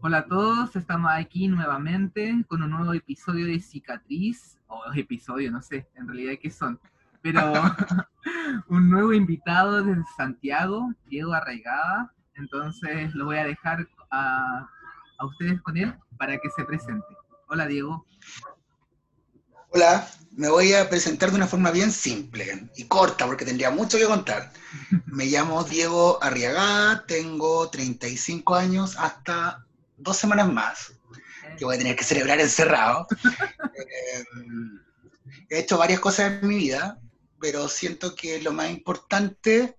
Hola a todos, estamos aquí nuevamente con un nuevo episodio de Cicatriz, o episodio, no sé, en realidad qué son, pero un nuevo invitado desde Santiago, Diego Arraigada, entonces lo voy a dejar a, a ustedes con él para que se presente. Hola Diego. Hola, me voy a presentar de una forma bien simple y corta porque tendría mucho que contar. Me llamo Diego Arriagada, tengo 35 años hasta dos semanas más, que voy a tener que celebrar encerrado. Eh, he hecho varias cosas en mi vida, pero siento que lo más importante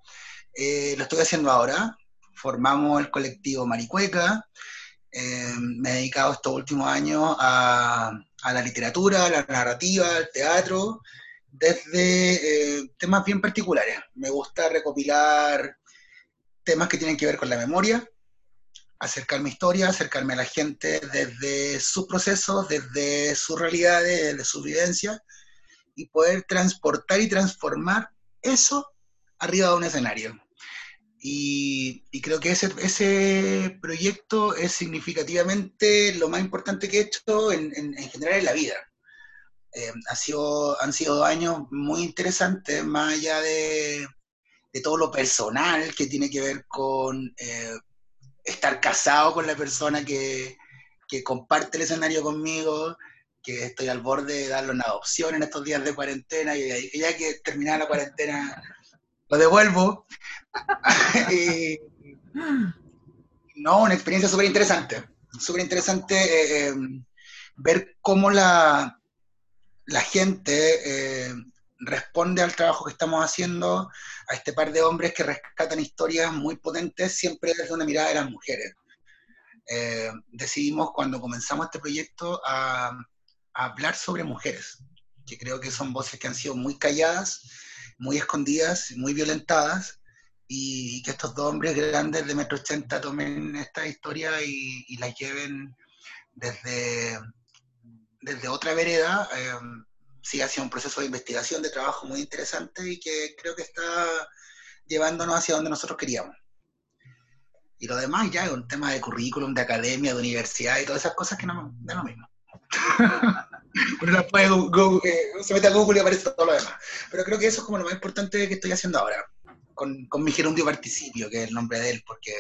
eh, lo estoy haciendo ahora. Formamos el colectivo Maricueca. Eh, me he dedicado estos últimos años a, a, la literatura, a la narrativa, al teatro, desde temas bien particulares. Me gusta recopilar temas que tienen que ver con la memoria, acercar mi historia, acercarme a la gente desde sus procesos, desde sus realidades, desde su vivencia, y poder transportar y transformar eso arriba de un escenario. Y, creo que ese, ese, proyecto es significativamente lo más importante que he hecho en, general en la vida. Eh, ha sido, han sido años muy interesantes, más allá de, de, todo lo personal que tiene que ver con eh, estar casado con la persona que, comparte el escenario conmigo, que estoy al borde de darle una adopción en estos días de cuarentena y ya que terminada la cuarentena lo devuelvo. no, una experiencia súper interesante, súper interesante eh, eh, ver cómo la, la gente eh, responde al trabajo que estamos haciendo, a este par de hombres que rescatan historias muy potentes, siempre desde una mirada de las mujeres. Eh, decidimos cuando comenzamos este proyecto a, hablar sobre mujeres, que creo que son voces que han sido muy calladas, muy escondidas, muy violentadas, y que estos dos hombres grandes de metro ochenta tomen esta historia y, y la lleven desde, desde otra vereda. Eh, sí ha sido un proceso de investigación, de trabajo muy interesante y que creo que está llevándonos hacia donde nosotros queríamos. Y lo demás ya es un tema de currículum, de academia, de universidad y todas esas cosas que no da lo mismo. Uno puede Google, eh, se mete a Google y aparece todo lo demás. Pero creo que eso es como lo más importante que estoy haciendo ahora, con, con mi gerundio participio, que es el nombre de él, porque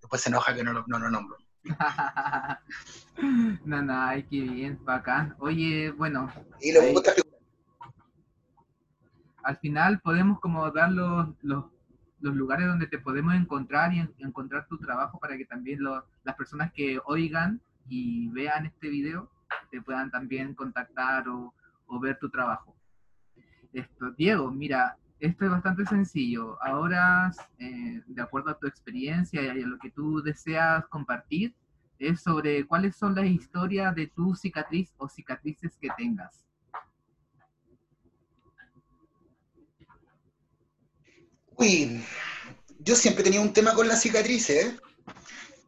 después se enoja que no, no lo nombro. no, no, ay, qué bien, bacán. Oye, bueno. Al final podemos como dar los, los, lugares donde te podemos encontrar y encontrar tu trabajo para que también las personas que oigan y vean este video te puedan también contactar o, o ver tu trabajo. Esto, Diego, mira, esto es bastante sencillo. Ahora, eh, de acuerdo a tu experiencia y a lo que tú deseas compartir, es sobre cuáles son las historias de tu cicatriz o cicatrices que tengas. Uy, yo siempre he tenido un tema con las cicatrices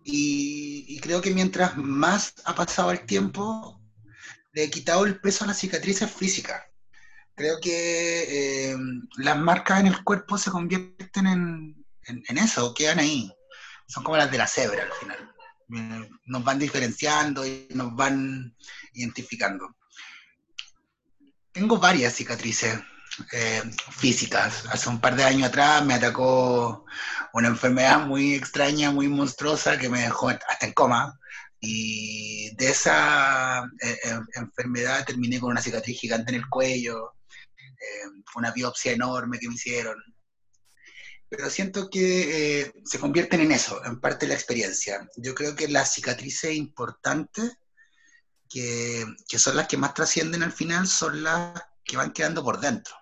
y, y, creo que mientras más ha pasado el tiempo, le he quitado el peso a las cicatrices físicas. Creo que eh, las marcas en el cuerpo se convierten en, en, eso, quedan ahí. Son como las de la cebra al final. Eh, nos van diferenciando y nos van identificando. Tengo varias cicatrices eh, físicas. Hace un par de años atrás me atacó una enfermedad muy extraña, muy monstruosa, que me dejó hasta en coma. Y de esa enfermedad terminé con una cicatriz gigante en el cuello, fue una biopsia enorme que me hicieron. Pero siento que eh, se convierten en eso, en parte de la experiencia. Yo creo que las cicatrices importantes, que, que son las que más trascienden al final, son las que van quedando por dentro.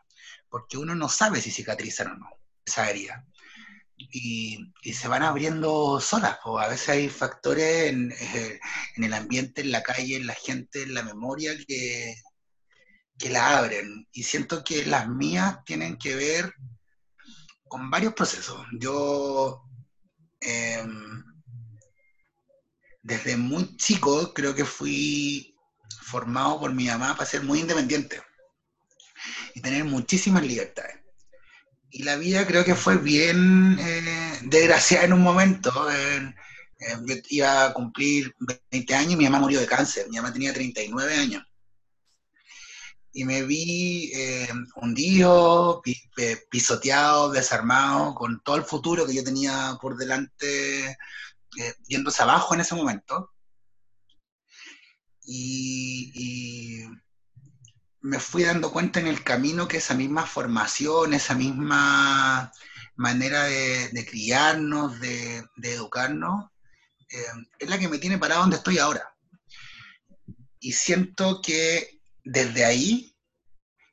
Porque uno no sabe si cicatrizan o no esa herida. Y, y, se van abriendo solas. O a veces hay factores en, eh, en, el ambiente, en la calle, en la gente, en la memoria que, que la abren. Y siento que las mías tienen que ver con varios procesos. Yo, em, desde muy chico, creo que fui formado por mi mamá para ser muy independiente y tener muchísimas libertades. Y la vida creo que fue bien eh, desgraciada en un momento. Eh, iba a cumplir 20 años y mi mamá murió de cáncer. Mi mamá tenía 39 años. Y me vi eh, hundido, pisoteado, desarmado, con todo el futuro que yo tenía por delante, eh, abajo en ese momento. y me fui dando cuenta en el camino que esa misma formación, esa misma manera de, criarnos, de, educarnos, eh, es la que me tiene parado donde estoy ahora. Y siento que desde ahí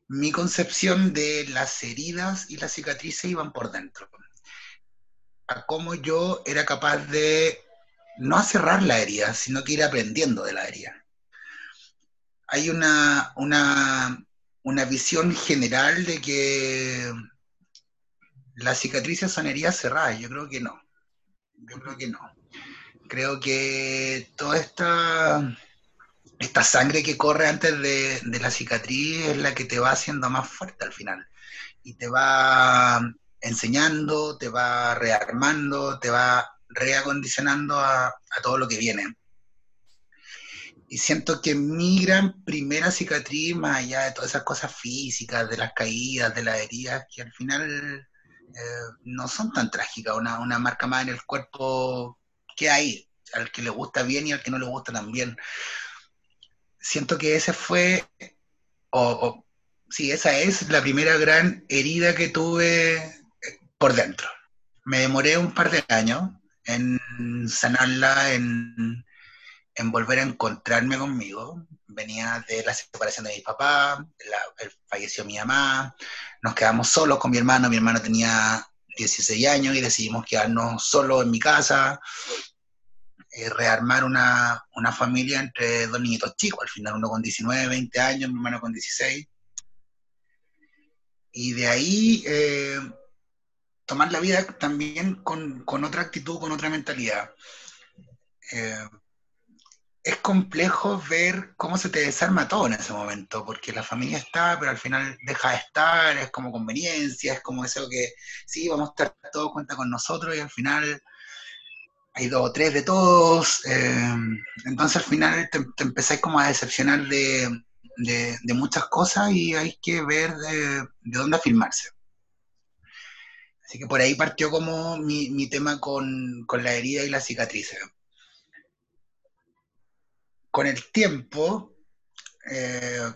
mi concepción de las heridas y las cicatrices iban por dentro. A cómo yo era capaz de no cerrar la herida, sino que ir aprendiendo de la herida hay una, una, visión general de que las cicatrices son heridas cerradas. Yo creo que no. Yo creo que no. Creo que toda esta, esta sangre que corre antes de, de la cicatriz es la que te va haciendo más fuerte al final. Y te va enseñando, te va rearmando, te va reacondicionando a, a todo lo que viene y siento que mi gran primera cicatriz, más allá de todas esas cosas físicas, de las caídas, de las heridas, que al final eh, no son tan trágicas, una, una, marca más en el cuerpo que hay, al que le gusta bien y al que no le gusta también. Siento que ese fue, o, sí, esa es la primera gran herida que tuve eh, por dentro. Me demoré un par de años en sanarla, en volver a encontrarme conmigo. Venía de la separación de mi papá, falleció mi mamá, nos quedamos solos con mi hermano, mi hermano tenía 16 años y decidimos quedarnos solos en mi casa, eh, rearmar una, una, familia entre dos niñitos chicos, al final uno con 19, 20 años, mi hermano con 16. Y de ahí eh, tomar la vida también con, con, otra actitud, con otra mentalidad. Eh, es complejo ver cómo se te desarma todo en ese momento, porque la familia está, pero al final deja de estar, es como conveniencia, es como eso que sí, vamos a estar todos cuenta con nosotros y al final hay dos o tres de todos, eh, entonces al final te, empezáis como a decepcionar de, muchas cosas y hay que ver de, dónde afirmarse. Así que por ahí partió como mi, tema con, con la herida y la cicatrices con el tiempo, eh,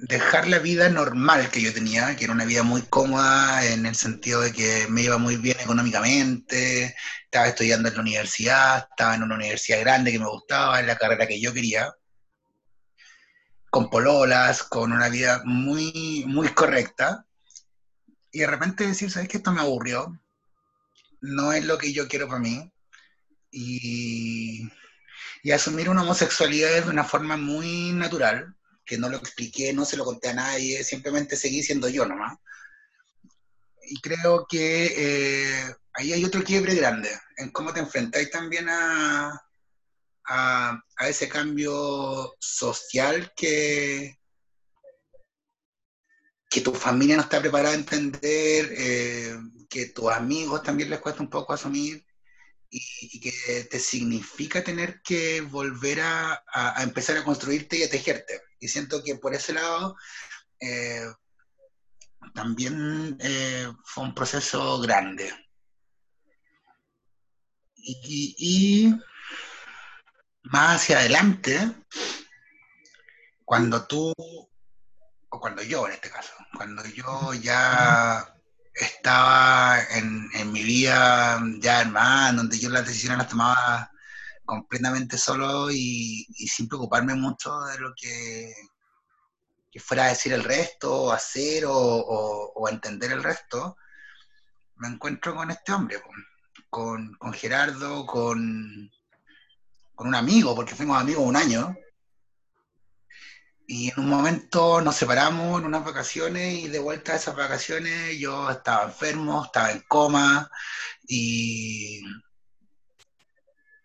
dejar la vida normal que yo tenía, que era una vida muy cómoda en el sentido de que me iba muy bien económicamente, estaba estudiando en la universidad, estaba en una universidad grande que me gustaba, en la carrera que yo quería, con pololas, con una vida muy, muy correcta, y de repente decir, ¿sabes qué? Esto me aburrió, no es lo que yo quiero para mí, y y asumir una homosexualidad de una forma muy natural, que no lo expliqué, no se lo conté a nadie, simplemente seguí siendo yo nomás. Y creo que eh, ahí hay otro quiebre grande, en cómo te enfrentáis también a, a, ese cambio social que, que tu familia no está preparada a entender, eh, que tus amigos también les cuesta un poco asumir, y, que te significa tener que volver a, empezar a construirte y a tejerte. Y siento que por ese lado eh, también eh, fue un proceso grande. Y, más hacia adelante, cuando tú, o cuando yo en este caso, cuando yo ya estaba en, mi vida ya hermano, donde yo las decisiones las tomaba completamente solo y, sin preocuparme mucho de lo que, fuera a decir el resto, hacer o, entender el resto, me encuentro con este hombre, con, con Gerardo, con, con un amigo, porque fuimos amigos un año, y en un momento nos separamos en unas vacaciones y de vuelta a esas vacaciones yo estaba enfermo, estaba en coma y,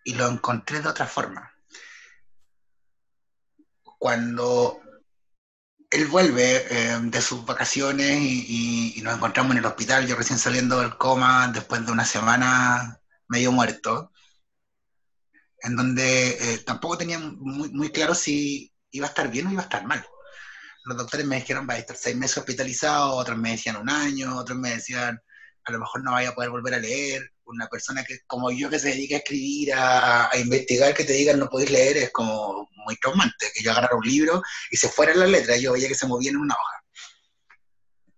y lo encontré de otra forma. Cuando él vuelve eh, de sus vacaciones y, nos encontramos en el hospital, yo recién saliendo del coma después de una semana medio muerto, en donde eh, tampoco tenía muy, muy claro si iba a estar bien o iba a estar mal. Los doctores me dijeron, va a estar seis meses hospitalizado, otros me decían un año, otros me decían, a lo mejor no vaya a poder volver a leer. Una persona que, como yo, que se dedica a escribir, a, investigar, que te digan no podéis leer, es como muy traumante. Que yo agarrara un libro y se fuera la letra, yo veía que se movía en una hoja.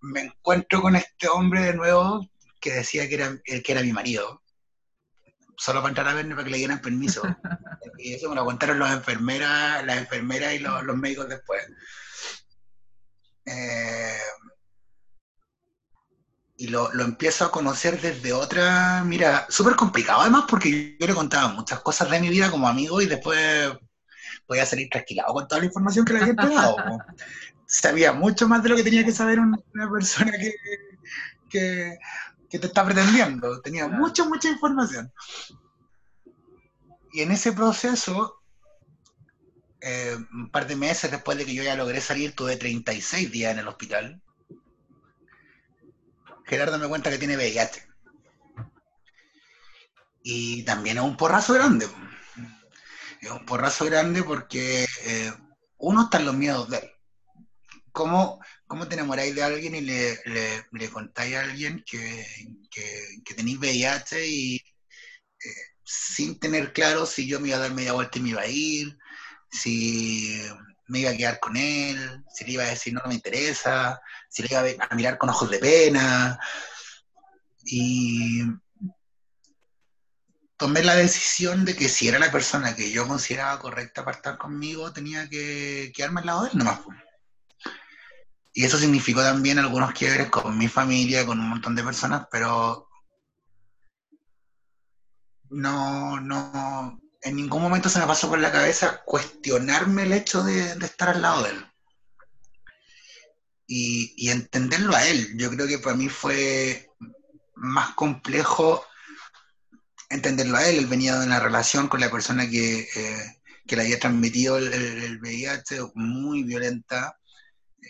Me encuentro con este hombre de nuevo que decía que era, que era mi marido, solo para entrar a verme para que le dieran permiso. y eso me lo contaron las enfermeras, las enfermeras y los, los médicos después. Eh, y lo, lo, empiezo a conocer desde otra, mira, súper complicado además porque yo le contaba muchas cosas de mi vida como amigo y después voy a salir trasquilado con toda la información que le había entregado. Sabía mucho más de lo que tenía que saber una, persona que, que, que, te está pretendiendo. Tenía mucha, mucha información. Y en ese proceso, eh, un par de meses después de que yo ya logré salir, tuve 36 días en el hospital Gerardo me cuenta que tiene VIH. Y también es un porrazo grande. Es un porrazo grande porque eh, uno está en los miedos de él. ¿Cómo, cómo te enamoráis de alguien y le, le, contáis a alguien que, que, tenéis VIH y eh, sin tener claro si yo me iba a dar media vuelta y me iba a ir, si me iba a quedar con él, si le iba a decir no, me interesa, si le iba a mirar con ojos de pena. Y tomé la decisión de que si era la persona que yo consideraba correcta para estar conmigo, tenía que quedarme al lado de él nomás. Y eso significó también algunos quiebres con mi familia, con un montón de personas, pero no, no, en ningún momento se me pasó por la cabeza cuestionarme el hecho de, estar al lado de él. Y, entenderlo a él. Yo creo que para mí fue más complejo entenderlo a él. Él venía de una relación con la persona que, eh, le había transmitido el, VIH, muy violenta,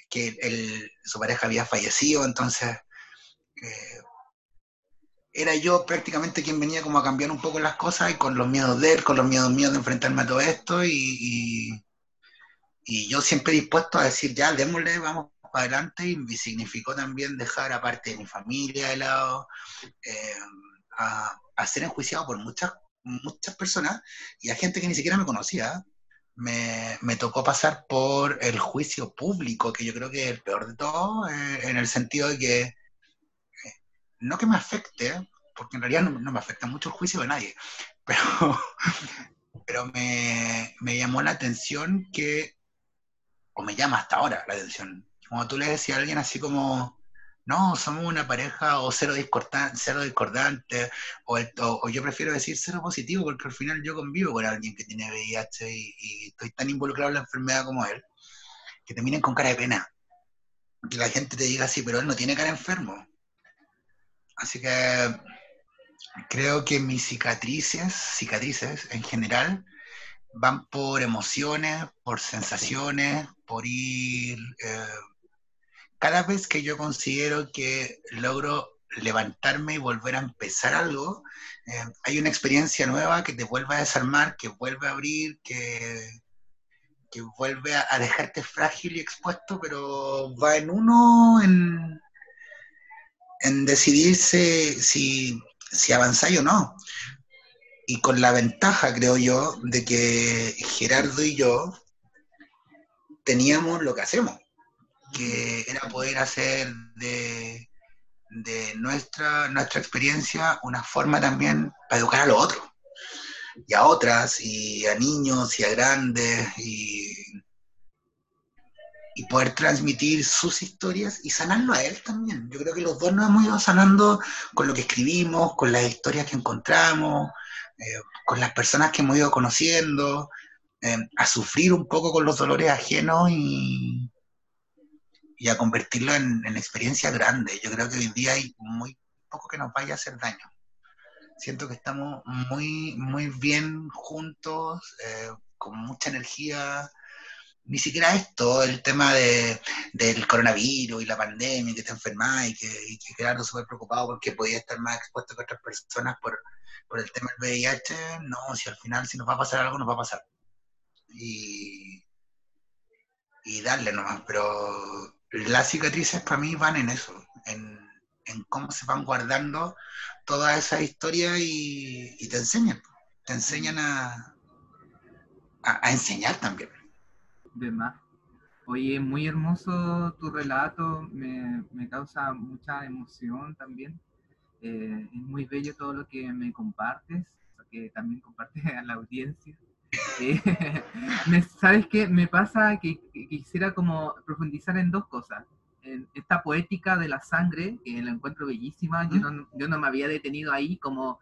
que su pareja había fallecido, entonces eh, era yo prácticamente quien venía como a cambiar un poco las cosas y con los miedos de él, con los miedos míos de enfrentarme a todo esto y, y, yo siempre dispuesto a decir, ya, démosle, vamos para adelante y significó también dejar aparte de mi familia de lado, eh, a, a, ser enjuiciado por muchas, muchas personas y a gente que ni siquiera me conocía. Me, me, tocó pasar por el juicio público, que yo creo que es el peor de todo, eh, en el sentido de que no que me afecte, porque en realidad no, me afecta mucho el juicio de nadie, pero, pero me, llamó la atención que, o me llama hasta ahora la atención, como tú le decías a alguien así como, no, somos una pareja o cero discordante, cero discordante o, o, yo prefiero decir cero positivo porque al final yo convivo con alguien que tiene VIH y, y, estoy tan involucrado en la enfermedad como él, que te miren con cara de pena. Que la gente te diga así, pero él no tiene cara enfermo. Así que creo que mis cicatrices, cicatrices en general, van por emociones, por sensaciones, por ir... Eh, cada vez que yo considero que logro levantarme y volver a empezar algo, eh, hay una experiencia nueva que te vuelve a desarmar, que vuelve a abrir, que, que vuelve a, a, dejarte frágil y expuesto, pero va en uno, en, en decidirse si, si avanzáis o no. Y con la ventaja, creo yo, de que Gerardo y yo teníamos lo que hacemos, que era poder hacer de, de nuestra, nuestra experiencia una forma también para educar a los otros, y a otras, y a niños, y a grandes, y y poder transmitir sus historias y sanarlo a él también. Yo creo que los dos nos hemos ido sanando con lo que escribimos, con las historias que encontramos, eh, con las personas que hemos ido conociendo, eh, a sufrir un poco con los dolores ajenos y, y a convertirlo en, en experiencia grande. Yo creo que hoy día hay muy poco que nos vaya a hacer daño. Siento que estamos muy, muy bien juntos, eh, con mucha energía, ni siquiera esto, el tema de, del coronavirus y la pandemia, que te enfermás y que, y que súper preocupado porque podía estar más expuesto que otras personas por, por el tema del VIH, no, si al final si nos va a pasar algo, nos va a pasar. Y, y darle nomás, pero las cicatrices para mí van en eso, en, en cómo se van guardando todas esas historias y, y te enseñan, te enseñan a, a enseñar también de más. Oye, muy hermoso tu relato, me, me causa mucha emoción también. Eh, es muy bello todo lo que me compartes, que también compartes a la audiencia. Eh, ¿Sabes qué? Me pasa que, quisiera como profundizar en dos cosas. En esta poética de la sangre, que la encuentro bellísima, yo no, yo no me había detenido ahí como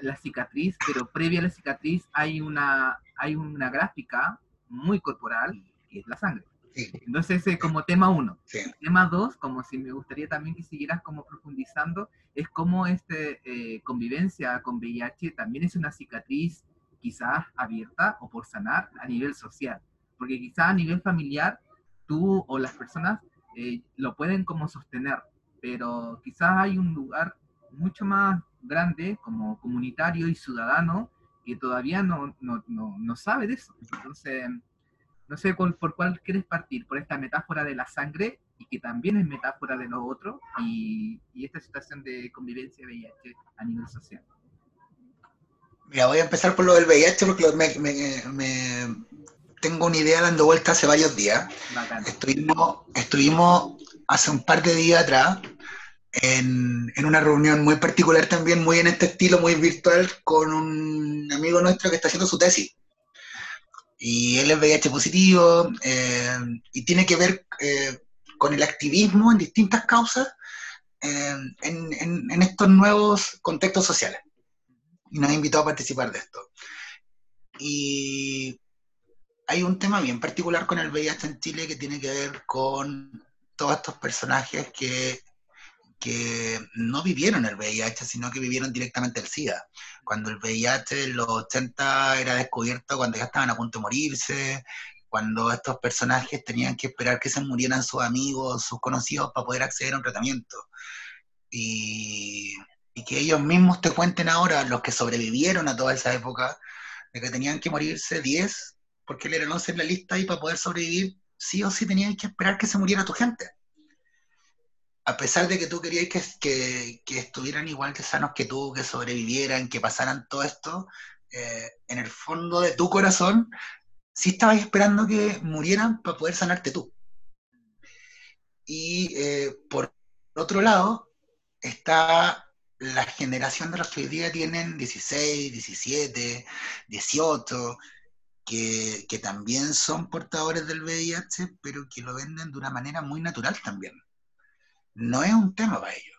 la cicatriz, pero previa a la cicatriz hay una, hay una gráfica muy corporal es la sangre. Entonces, ese como tema uno. Tema dos, como si me gustaría también que siguieras como profundizando, es cómo este eh, convivencia con VIH también es una cicatriz quizás abierta o por sanar a nivel social. Porque quizás a nivel familiar tú o las personas eh, lo pueden como sostener, pero quizás hay un lugar mucho más grande como comunitario y ciudadano que todavía no, no, no, no sabe de eso. Entonces, no sé por cuál quieres partir, por esta metáfora de la sangre y que también es metáfora de lo otro y, esta situación de convivencia VIH a nivel social. Mira, voy a empezar por lo del VIH porque me, tengo una idea dando vuelta hace varios días. Estuvimos, estuvimos hace un par de días atrás en, en, una reunión muy particular también, muy en este estilo, muy virtual, con un amigo nuestro que está haciendo su tesis y él es VIH positivo eh, y tiene que ver eh, con el activismo en distintas causas eh, en, estos nuevos contextos sociales. Y nos ha invitado a participar de esto. Y hay un tema bien particular con el VIH en Chile que tiene que ver con todos estos personajes que que no vivieron el VIH, sino que vivieron directamente el SIDA. Cuando el VIH en los 80 era descubierto, cuando ya estaban a punto de morirse, cuando estos personajes tenían que esperar que se murieran sus amigos, sus conocidos para poder acceder a un tratamiento. Y, y que ellos mismos te cuenten ahora, los que sobrevivieron a toda esa época, de que tenían que morirse 10, porque él era 11 en la lista y para poder sobrevivir, sí o sí tenían que esperar que se muriera tu gente a pesar de que tú querías que, estuvieran igual que sanos que tú, que sobrevivieran, que pasaran todo esto, eh, en el fondo de tu corazón, sí estabas esperando que murieran para poder sanarte tú. Y eh, por otro lado, está la generación de los que hoy día tienen 16, 17, 18, que, que también son portadores del VIH, pero que lo venden de una manera muy natural también no es un tema para ellos.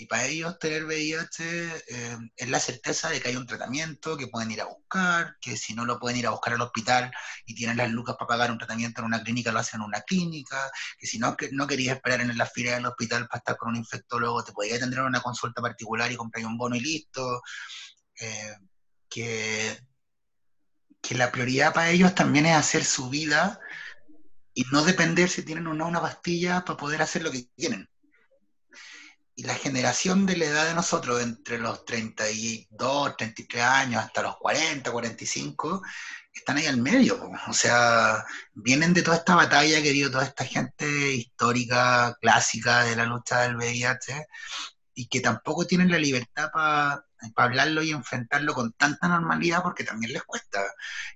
Y para ellos tener VIH eh, es la certeza de que hay un tratamiento que pueden ir a buscar, que si no lo pueden ir a buscar al hospital y tienen las lucas para pagar un tratamiento en una clínica, lo hacen en una clínica, que si no, que no querías esperar en la fila del hospital para estar con un infectólogo, te podías atender una consulta particular y comprar un bono y listo. Eh, que, que la prioridad para ellos también es hacer su vida y no depender si tienen o no una pastilla para poder hacer lo que tienen y la generación de la edad de nosotros, entre los 32, 33 años hasta los 40, 45, están ahí al medio. O sea, vienen de toda esta batalla que dio toda esta gente histórica, clásica de la lucha del VIH, y que tampoco tienen la libertad para hablarlo y enfrentarlo con tanta normalidad porque también les cuesta.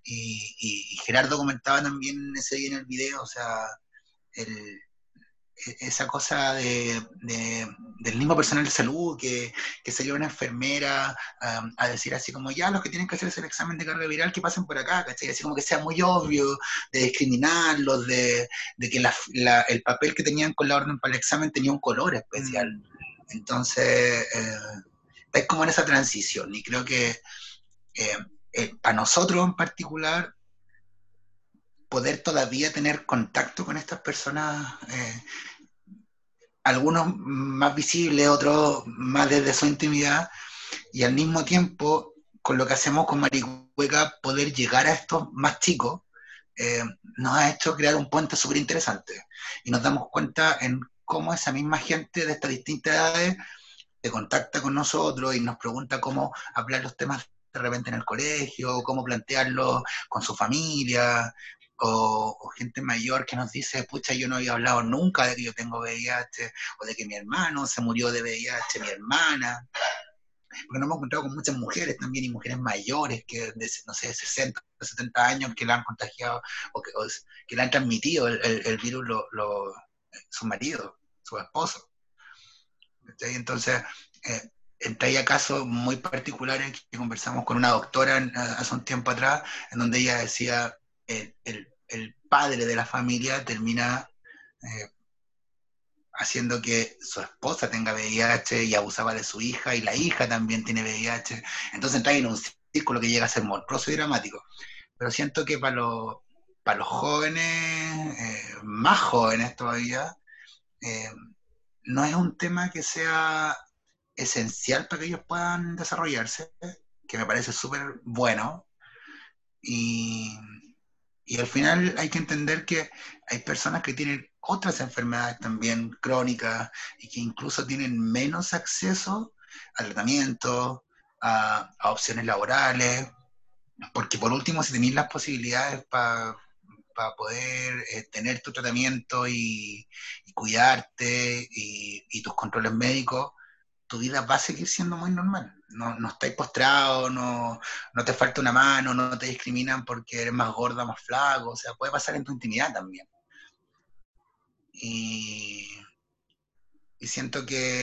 Y, y Gerardo comentaba también ese día en el video, o sea, el, esa cosa de, del mismo personal de salud que, que salió una enfermera a decir así como ya los que tienen que hacerse el examen de carga viral que pasen por acá, ¿cachai? Así como que sea muy obvio de discriminarlos, de, de que el papel que tenían con la orden para el examen tenía un color especial. Entonces, eh, como en esa transición y creo que eh, eh, para nosotros en particular poder todavía tener contacto con estas personas, eh, algunos más visibles, otros más desde su intimidad, y al mismo tiempo, con lo que hacemos con Maricueca, poder llegar a estos más chicos, eh, nos ha hecho crear un puente súper interesante. Y nos damos cuenta en cómo esa misma gente de estas distintas edades se contacta con nosotros y nos pregunta cómo hablar los temas de repente en el colegio, cómo plantearlo con su familia, o, gente mayor que nos dice, pucha, yo no había hablado nunca de que yo tengo VIH, o de que mi hermano se murió de VIH, mi hermana. Porque nos hemos encontrado con muchas mujeres también, y mujeres mayores, que de, no sé, 60, 70 años, que la han contagiado, o que, que le han transmitido el, virus lo, su marido, su esposo. Entonces, eh, hay casos muy particulares que conversamos con una doctora hace un tiempo atrás, en donde ella decía, el, padre de la familia termina eh, haciendo que su esposa tenga VIH y abusaba de su hija, y la hija también tiene VIH. Entonces entra en un círculo que llega a ser monstruoso y dramático. Pero siento que para los, para los jóvenes, eh, más jóvenes todavía, eh, no es un tema que sea esencial para que ellos puedan desarrollarse, que me parece súper bueno. Y, y al final hay que entender que hay personas que tienen otras enfermedades también crónicas y que incluso tienen menos acceso al tratamiento, a, opciones laborales, porque por último si tenéis las posibilidades para poder eh, tener tu tratamiento y, cuidarte y, tus controles médicos, tu vida va a seguir siendo muy normal. No, no estáis postrado, no, no te falta una mano, no te discriminan porque eres más gorda, más flaco, o sea, puede pasar en tu intimidad también. Y, siento que,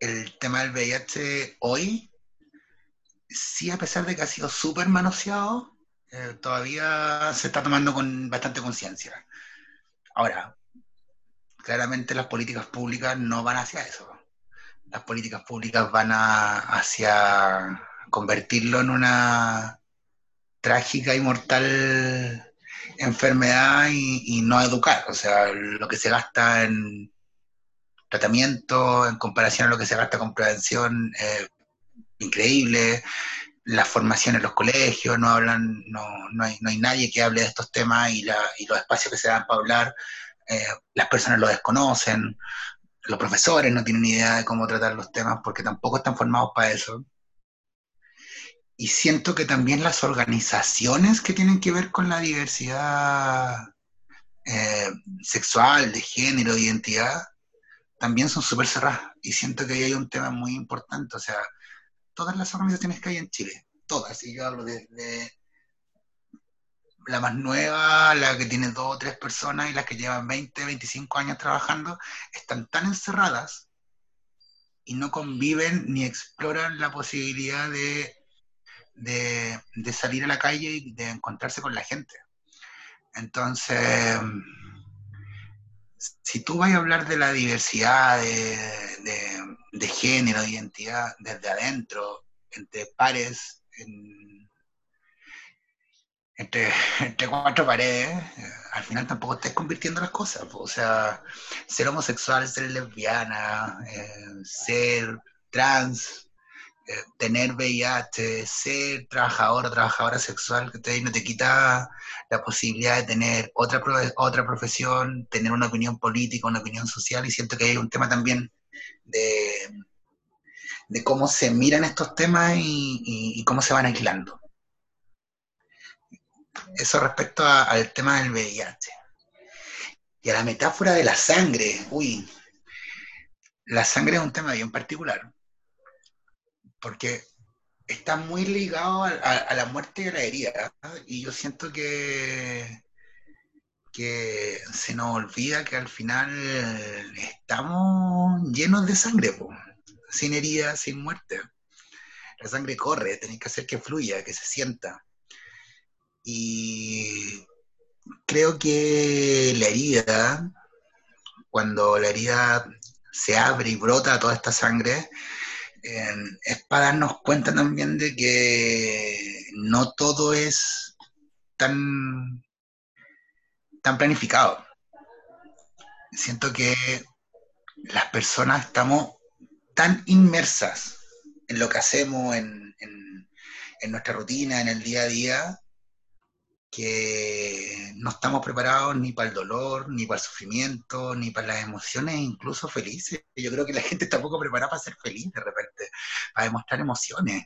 el tema del VIH hoy, sí, a pesar de que ha sido súper manoseado, eh, todavía se está tomando con bastante conciencia. Ahora, claramente las políticas públicas no van hacia eso. Las políticas públicas van hacia convertirlo en una trágica y mortal enfermedad y, no educar. O sea, lo que se gasta en tratamiento en comparación a lo que se gasta con prevención, es increíble. La formación en los colegios, no hablan, no, no, hay, no hay nadie que hable de estos temas y, la, y los espacios que se dan para hablar eh, las personas lo desconocen, los profesores no tienen idea de cómo tratar los temas porque tampoco están formados para eso. Y siento que también las organizaciones que tienen que ver con la diversidad eh, sexual, de género, de identidad, también son súper cerradas. Y siento que ahí hay un tema muy importante. O sea, todas las organizaciones que hay en Chile, todas, y yo hablo de la más nueva, la que tiene dos o tres personas y las que llevan 20, 25 años trabajando, están tan encerradas y no conviven ni exploran la posibilidad de, de, salir a la calle y de encontrarse con la gente. Entonces, si tú vas a hablar de la diversidad de, de género, de identidad desde adentro, entre pares, en, entre, cuatro paredes, al final tampoco estás convirtiendo las cosas. O sea, ser homosexual, ser lesbiana, eh, ser trans, eh, tener VIH, ser trabajador o trabajadora sexual, que no te quita la posibilidad de tener otra, otra profesión, tener una opinión política, una opinión social, y siento que hay un tema también de, de cómo se miran estos temas y, y cómo se van aislando eso respecto al tema del VIH. Y a la metáfora de la sangre, uy, la sangre es un tema bien particular, porque está muy ligado a, la muerte y a la herida, y yo siento que, que se nos olvida que al final estamos llenos de sangre, sin herida, sin muerte. La sangre corre, tenéis que hacer que fluya, que se sienta. Y creo que la herida, cuando la herida se abre y brota toda esta sangre, es para darnos cuenta también de que no todo es tan, tan planificado. Siento que las personas estamos tan inmersas en lo que hacemos, en, en nuestra rutina, en el día a día, que no estamos preparados ni para el dolor, ni para el sufrimiento, ni para las emociones, incluso felices. Yo creo que la gente está poco preparada para ser feliz de repente, para demostrar emociones.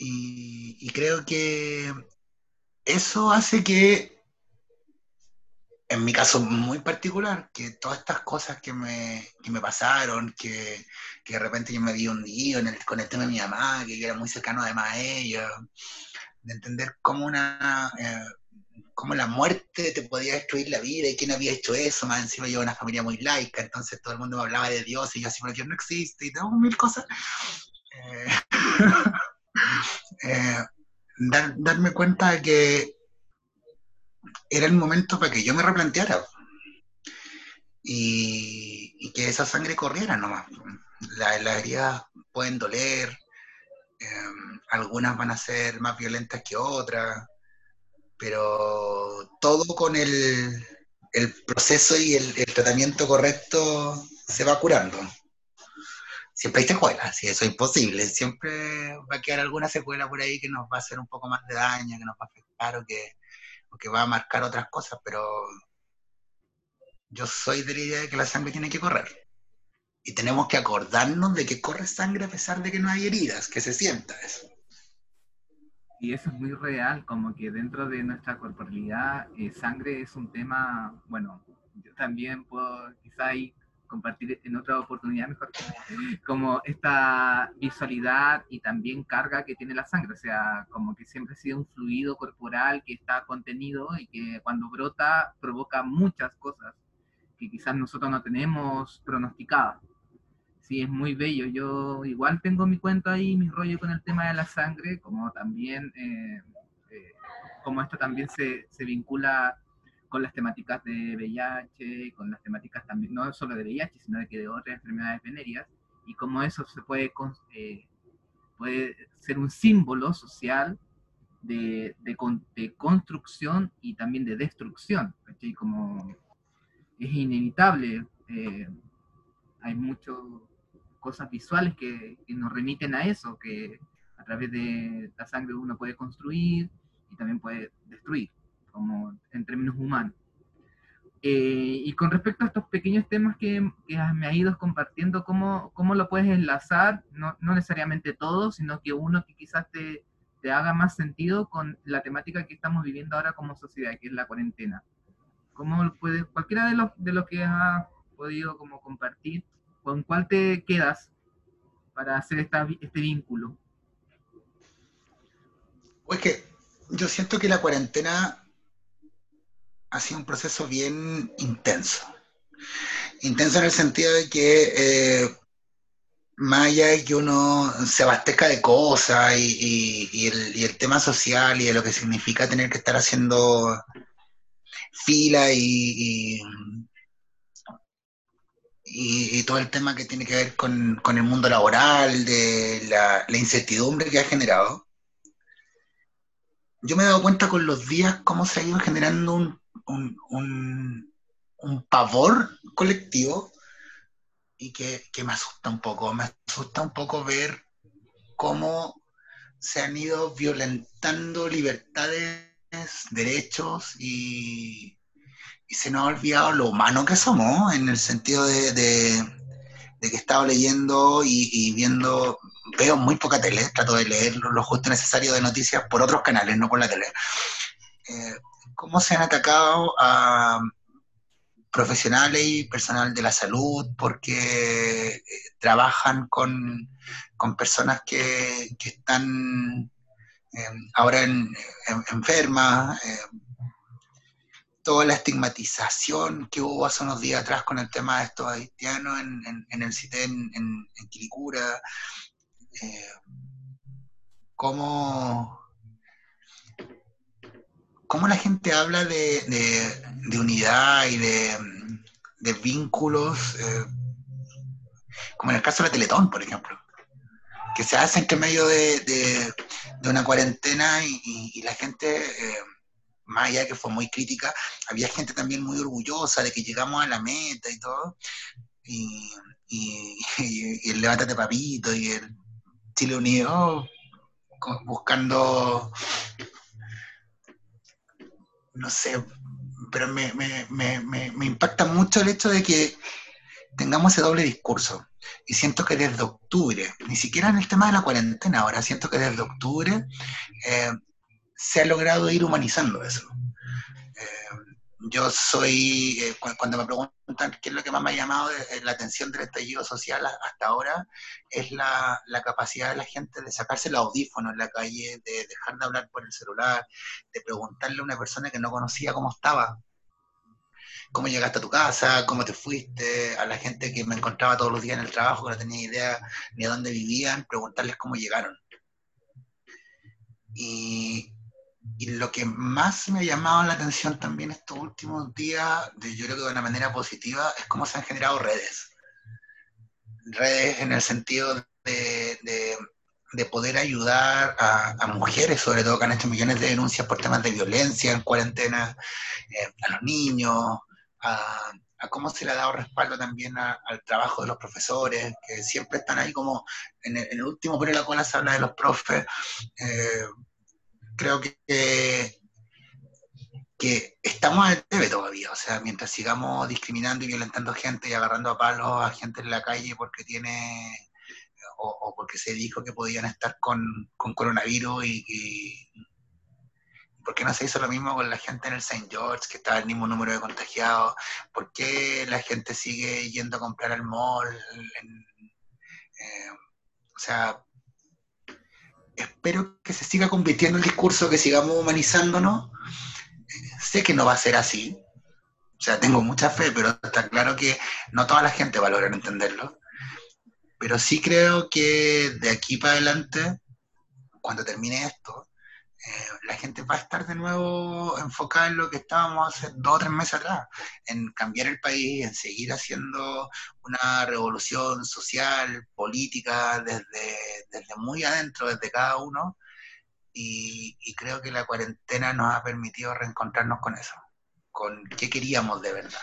Y, creo que eso hace que, en mi caso muy particular, que todas estas cosas que me, me pasaron, que, de repente yo me vi hundido en el, con el tema de mi mamá, que era muy cercano además a ella, de entender cómo una... Eh, cómo la muerte te podía destruir la vida y quién había hecho eso, más encima yo una familia muy laica, entonces todo el mundo me hablaba de Dios y yo así, pero Dios no existe y tengo mil cosas. Eh, eh, darme cuenta de que era el momento para que yo me replanteara y, que esa sangre corriera nomás. las heridas pueden doler, Em, algunas van a ser más violentas que otras, pero todo con el, proceso y el, tratamiento correcto se va curando. Siempre hay secuelas, si eso es imposible, siempre va a quedar alguna secuela por ahí que nos va a hacer un poco más de daño, que nos va a afectar o que, o que va a marcar otras cosas, pero yo soy de la idea de que la sangre tiene que correr y tenemos que acordarnos de que corre sangre a pesar de que no hay heridas, que se sienta eso. Y eso es muy real, como que dentro de nuestra corporalidad, eh, sangre es un tema, bueno, yo también puedo quizá ahí compartir en otra oportunidad mejor, como esta visualidad y también carga que tiene la sangre, o sea, como que siempre ha sido un fluido corporal que está contenido y que cuando brota provoca muchas cosas que quizás nosotros no tenemos pronosticadas sí, es muy bello. Yo igual tengo mi cuento ahí, mi rollo con el tema de la sangre, como también, eh, eh, como esto también se, se, vincula con las temáticas de VIH, con las temáticas también, no solo de VIH, sino de que de otras enfermedades venéreas, y como eso se puede, eh, puede ser un símbolo social de, de, de, construcción y también de destrucción, Como es inevitable, hay mucho cosas visuales que, nos remiten a eso, que a través de la sangre uno puede construir y también puede destruir, como en términos humanos. Eh, y con respecto a estos pequeños temas que, me ha ido compartiendo, ¿cómo, cómo lo puedes enlazar? No, no, necesariamente todo, sino que uno que quizás te, te, haga más sentido con la temática que estamos viviendo ahora como sociedad, que es la cuarentena. ¿Cómo puede, cualquiera de los, de los que has podido como compartir, ¿Con cuál te quedas para hacer este vínculo? Pues que yo siento que la cuarentena ha sido un proceso bien intenso. Intenso en el sentido de que eh, más allá de que uno se abastezca de cosas y, el, tema social y de lo que significa tener que estar haciendo fila y, y, todo el tema que tiene que ver con, el mundo laboral, de la, incertidumbre que ha generado, yo me he dado cuenta con los días cómo se ha ido generando un, pavor colectivo y que, que, me asusta un poco, me asusta un poco ver cómo se han ido violentando libertades, derechos y, y se nos ha olvidado lo humano que somos, en el sentido de, que he estado leyendo y, viendo, veo muy poca tele, trato de leer lo, justo necesario de noticias por otros canales, no por la tele. Eh, ¿Cómo se han atacado a profesionales y personal de la salud porque eh, trabajan con, personas que, están eh, ahora enfermas? Toda la estigmatización que hubo hace unos días atrás con el tema de estos haitianos en, el CITEN en, en Quilicura, eh, cómo, la gente habla de, unidad y de, vínculos, eh, como en el caso de la Teletón, por ejemplo, que se hace entre medio de, una cuarentena y, la gente... Eh, más allá que fue muy crítica, había gente también muy orgullosa de que llegamos a la meta y todo. Y, el Levántate Papito y el Chile Unido buscando no sé, pero me, impacta mucho el hecho de que tengamos ese doble discurso. Y siento que desde octubre, ni siquiera en el tema de la cuarentena ahora, siento que desde octubre eh, se ha logrado ir humanizando eso. Eh, yo soy, eh, cuando me preguntan qué es lo que más me ha llamado la atención del estallido social hasta ahora, es la, capacidad de la gente de sacarse el audífono en la calle, de dejar de hablar por el celular, de preguntarle a una persona que no conocía cómo estaba, cómo llegaste a tu casa, cómo te fuiste, a la gente que me encontraba todos los días en el trabajo, que no tenía idea ni a dónde vivían, preguntarles cómo llegaron. Y, y lo que más me ha llamado la atención también estos últimos días, yo creo que de una manera positiva, es cómo se han generado redes. Redes en el sentido de, de, poder ayudar a, mujeres, sobre todo que han hecho millones de denuncias por temas de violencia en cuarentena, eh, a los niños, a, cómo se le ha dado respaldo también al trabajo de los profesores, que siempre están ahí como en el, último por la cola se habla de los profes. Eh, creo que, que estamos al debe todavía. O sea, mientras sigamos discriminando y violentando gente y agarrando a palos a gente en la calle porque tiene o, porque se dijo que podían estar con, coronavirus y, y, ¿Por qué no se hizo lo mismo con la gente en el St. George, que estaba el mismo número de contagiados? ¿Por qué la gente sigue yendo a comprar al mall? Eh, o sea, espero que se siga convirtiendo el discurso, que sigamos humanizándonos. Sé que no va a ser así. O sea, tengo mucha fe, pero está claro que no toda la gente va a lograr entenderlo. Pero sí creo que de aquí para adelante, cuando termine esto, eh, la gente va a estar de nuevo enfocada en lo que estábamos hace dos o tres meses atrás, en cambiar el país, en seguir haciendo una revolución social, política, desde, desde muy adentro, desde cada uno. Y, y creo que la cuarentena nos ha permitido reencontrarnos con eso, con qué queríamos de verdad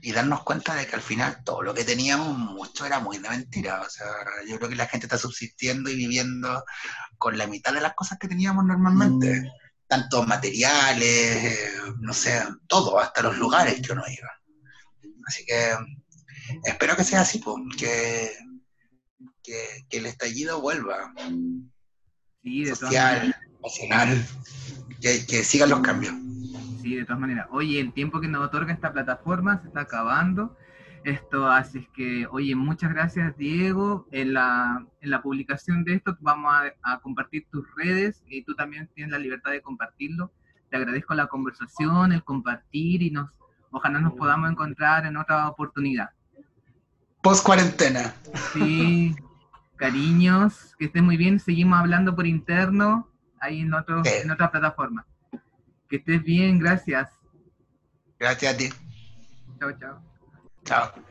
y darnos cuenta de que al final todo lo que teníamos mucho era muy de mentira. O sea, yo creo que la gente está subsistiendo y viviendo con la mitad de las cosas que teníamos normalmente. Mm. Tanto materiales, eh, no sé, todo, hasta los lugares que uno iba. Así que espero que sea así, pues, que, que, el estallido vuelva. Sí, social, nacional, que, que sigan los cambios. Sí, de todas maneras. Oye, el tiempo que nos otorga esta plataforma se está acabando. Esto así es que, oye, muchas gracias Diego. En la, en la publicación de esto vamos a, compartir tus redes y tú también tienes la libertad de compartirlo. Te agradezco la conversación, el compartir y nos, ojalá nos podamos encontrar en otra oportunidad. Post cuarentena. Sí, cariños, que estés muy bien. Seguimos hablando por interno ahí en, otro, en otra plataforma. Que estés bien, gracias. Gracias a ti. Chao, chao. Chao.